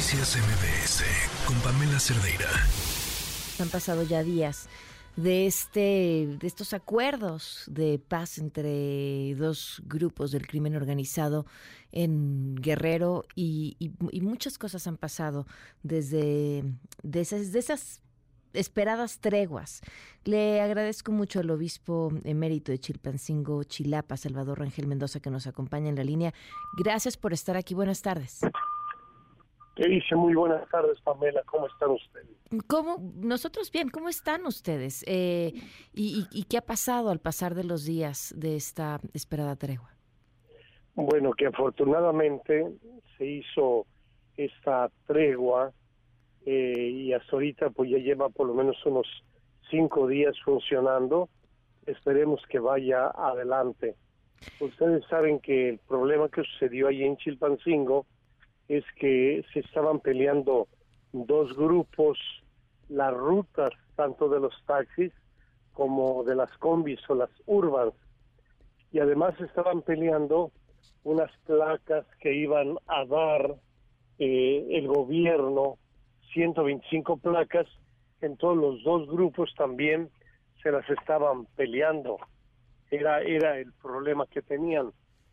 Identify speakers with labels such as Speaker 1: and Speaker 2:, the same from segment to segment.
Speaker 1: Noticias MBS con Pamela Cerdeira.
Speaker 2: Han pasado ya días de este de estos acuerdos de paz entre dos grupos del crimen organizado en Guerrero y, muchas cosas han pasado desde de esas, esas esperadas treguas. Le agradezco mucho al obispo emérito de Chilpancingo, Chilapa, Salvador Rangel Mendoza, que nos acompaña en la línea. Gracias por estar aquí. Buenas tardes.
Speaker 3: ¿Qué dice? Muy buenas tardes, Pamela. ¿Cómo están ustedes?
Speaker 2: ¿Cómo? Nosotros bien. ¿Cómo están ustedes? Eh, y, y, qué ha pasado al pasar de los días de esta esperada tregua?
Speaker 3: Bueno, que afortunadamente se hizo esta tregua eh, y hasta ahorita pues ya lleva por lo menos unos cinco días funcionando. Esperemos que vaya adelante. Ustedes saben que el problema que sucedió ahí en Chilpancingo es que se estaban peleando dos grupos las rutas tanto de los taxis como de las combis o las urbans y además estaban peleando unas placas que iban a dar eh, el gobierno 125 placas, en todos los dos grupos también se las estaban peleando. Era, era el problema que tenían.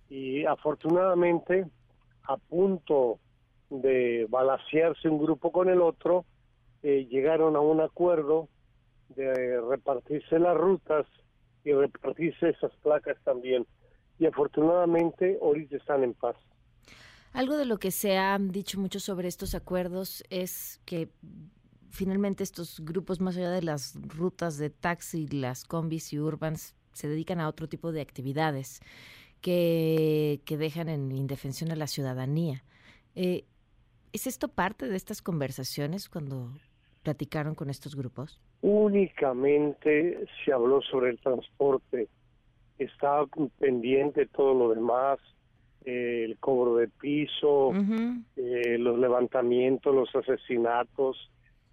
Speaker 3: Y afortunadamente, a punto de balasearse un grupo con el otro, eh, llegaron a un acuerdo de repartirse las rutas y repartirse esas placas también. Y afortunadamente ahorita están en paz.
Speaker 2: Algo de lo que se ha dicho mucho sobre estos acuerdos es que finalmente estos grupos, más allá de las rutas de taxi, las combis y urbans, se dedican a otro tipo de actividades que, que dejan en indefensión a la ciudadanía. Eh, ¿Es esto parte de estas conversaciones cuando platicaron con estos grupos?
Speaker 3: Únicamente se habló sobre el transporte. Estaba pendiente todo lo demás el cobro de piso, eh, los levantamientos, los asesinatos,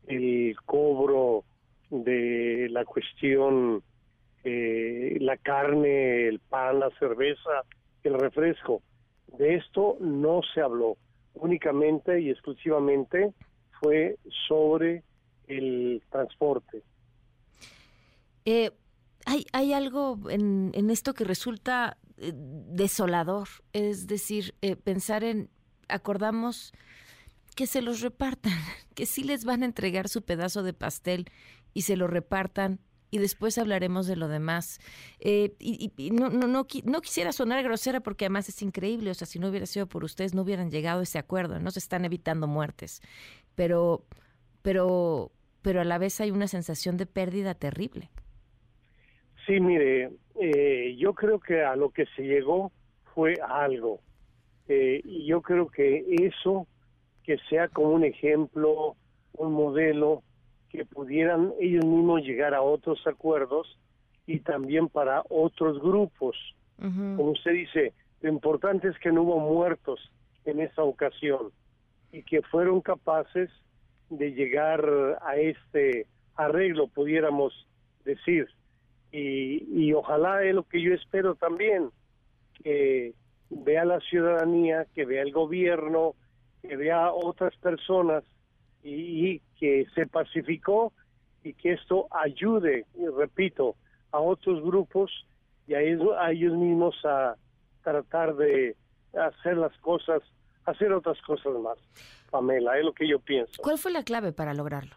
Speaker 3: el cobro de la cuestión, eh, la carne, el pan, la cerveza, el refresco. De esto no se habló, únicamente y exclusivamente fue sobre el transporte.
Speaker 2: Eh, hay, algo en, en esto que resulta eh, desolador. Es decir, eh, pensar en, acordamos que se los repartan, que sí les van a entregar su pedazo de pastel y se lo repartan y después hablaremos de lo demás. Eh, y, no, no, no, no, quisiera sonar grosera porque además es increíble, o sea, si no hubiera sido por ustedes no hubieran llegado a ese acuerdo, no se están evitando muertes, pero, pero, pero a la vez hay una sensación de pérdida terrible.
Speaker 3: Sí, mire, eh, yo creo que a lo que se llegó fue algo. Eh, y yo creo que eso, que sea como un ejemplo, un modelo, que pudieran ellos mismos llegar a otros acuerdos y también para otros grupos. Como usted dice, lo importante es que no hubo muertos en esa ocasión y que fueron capaces de llegar a este arreglo, pudiéramos decir y, ojalá es lo que yo espero también, que vea la ciudadanía, que vea el gobierno, que vea otras personas y, que se pacificó y que esto ayude, y repito, a otros grupos y a ellos, mismos a tratar de hacer las cosas, hacer otras cosas más. Pamela, es lo que yo pienso.
Speaker 2: ¿Cuál fue la clave para lograrlo?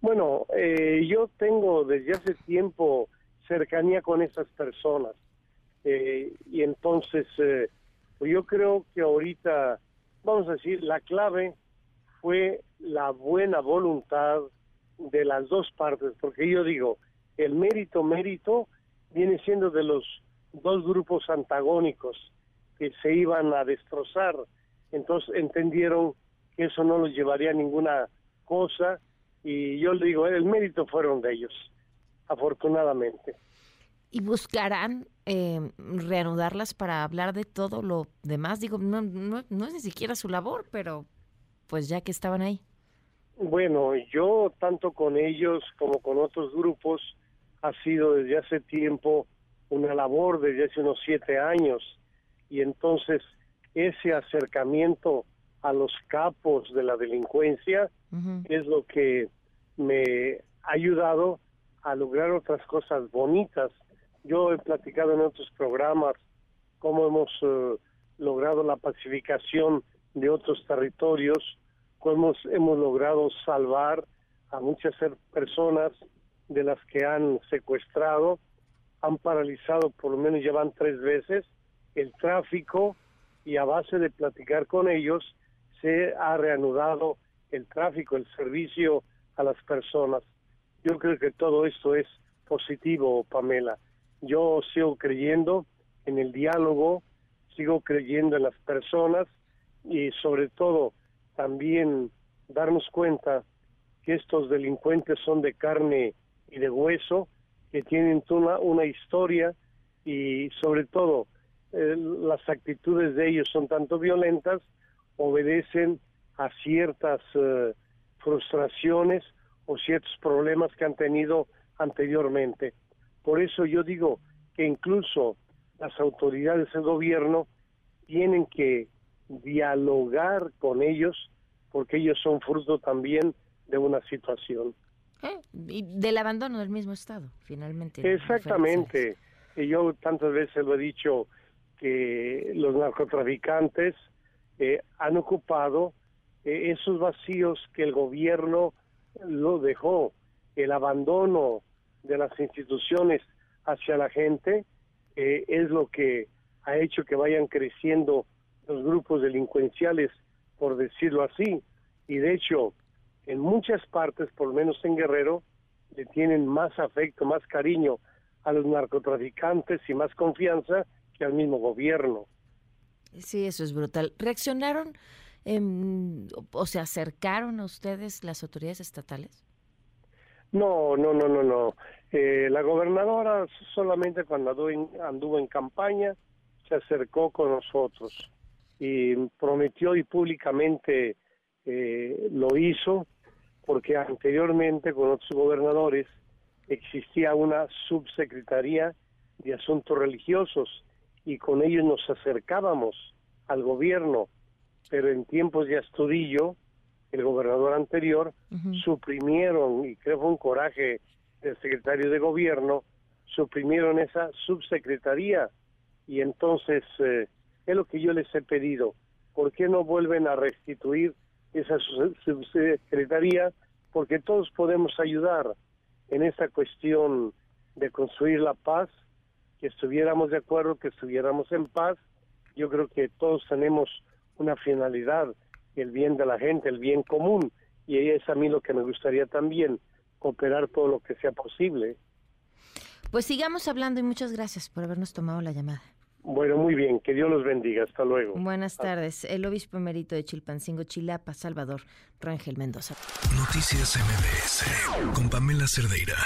Speaker 3: Bueno, eh, yo tengo desde hace tiempo cercanía con esas personas eh, y entonces eh, yo creo que ahorita, vamos a decir, la clave fue la buena voluntad de las dos partes, porque yo digo, el mérito, mérito viene siendo de los dos grupos antagónicos que se iban a destrozar, entonces entendieron que eso no los llevaría a ninguna cosa y yo le digo, el mérito fueron de ellos, afortunadamente.
Speaker 2: ¿Y buscarán eh, reanudarlas para hablar de todo lo demás? Digo, no, no, no es ni siquiera su labor, pero pues ya que estaban ahí.
Speaker 3: Bueno, yo tanto con ellos como con otros grupos ha sido desde hace tiempo una labor desde hace unos siete años y entonces ese acercamiento a los capos de la delincuencia es lo que me ha ayudado a lograr otras cosas bonitas. Yo he platicado en otros programas cómo hemos eh, logrado la pacificación de otros territorios, cómo hemos, logrado salvar a muchas personas de las que han secuestrado, han paralizado, por lo menos llevan tres veces, el tráfico y a base de platicar con ellos se ha reanudado el tráfico, el servicio a las personas. Yo creo que todo esto es positivo, Pamela. Yo sigo creyendo en el diálogo, sigo creyendo en las personas y sobre todo también darnos cuenta que estos delincuentes son de carne y de hueso, que tienen una, una historia y sobre todo eh, las actitudes de ellos son tanto violentas, obedecen a ciertas eh, frustraciones o ciertos problemas que han tenido anteriormente. Por eso yo digo que incluso las autoridades del gobierno tienen que dialogar con ellos porque ellos son fruto también de una situación.
Speaker 2: Eh, y del abandono del mismo Estado, finalmente.
Speaker 3: Exactamente. Y yo tantas veces lo he dicho que los narcotraficantes eh, han ocupado eh, esos vacíos que el gobierno lo dejó, el abandono de las instituciones hacia la gente eh, es lo que ha hecho que vayan creciendo los grupos delincuenciales, por decirlo así. Y de hecho, en muchas partes, por lo menos en Guerrero, le tienen más afecto, más cariño a los narcotraficantes y más confianza que al mismo gobierno.
Speaker 2: Sí, eso es brutal. ¿Reaccionaron em, o se acercaron a ustedes las autoridades estatales?
Speaker 3: No, no, no, no, no. Eh, la gobernadora solamente cuando anduvo en, campaña se acercó con nosotros y prometió y públicamente eh, lo hizo porque anteriormente con otros gobernadores existía una subsecretaría de asuntos religiosos y con ellos nos acercábamos al gobierno, pero en tiempos de Astudillo, el gobernador anterior, suprimieron, y creo fue un coraje del secretario de gobierno, suprimieron esa subsecretaría y entonces eh, es lo que yo les he pedido. ¿Por qué no vuelven a restituir esa subsecretaría? Porque todos podemos ayudar en esa cuestión de construir la paz, que estuviéramos de acuerdo, que estuviéramos en paz. Yo creo que todos tenemos una finalidad, el bien de la gente, el bien común, y es a mí lo que me gustaría también, cooperar todo lo que sea posible.
Speaker 2: Pues sigamos hablando y muchas gracias por habernos tomado la llamada.
Speaker 3: Bueno, muy bien, que Dios los bendiga, hasta luego.
Speaker 2: Buenas tardes, el obispo emérito de Chilpancingo, Chilapa, Salvador, Rangel Mendoza.
Speaker 1: Noticias MBS con Pamela Cerdeira.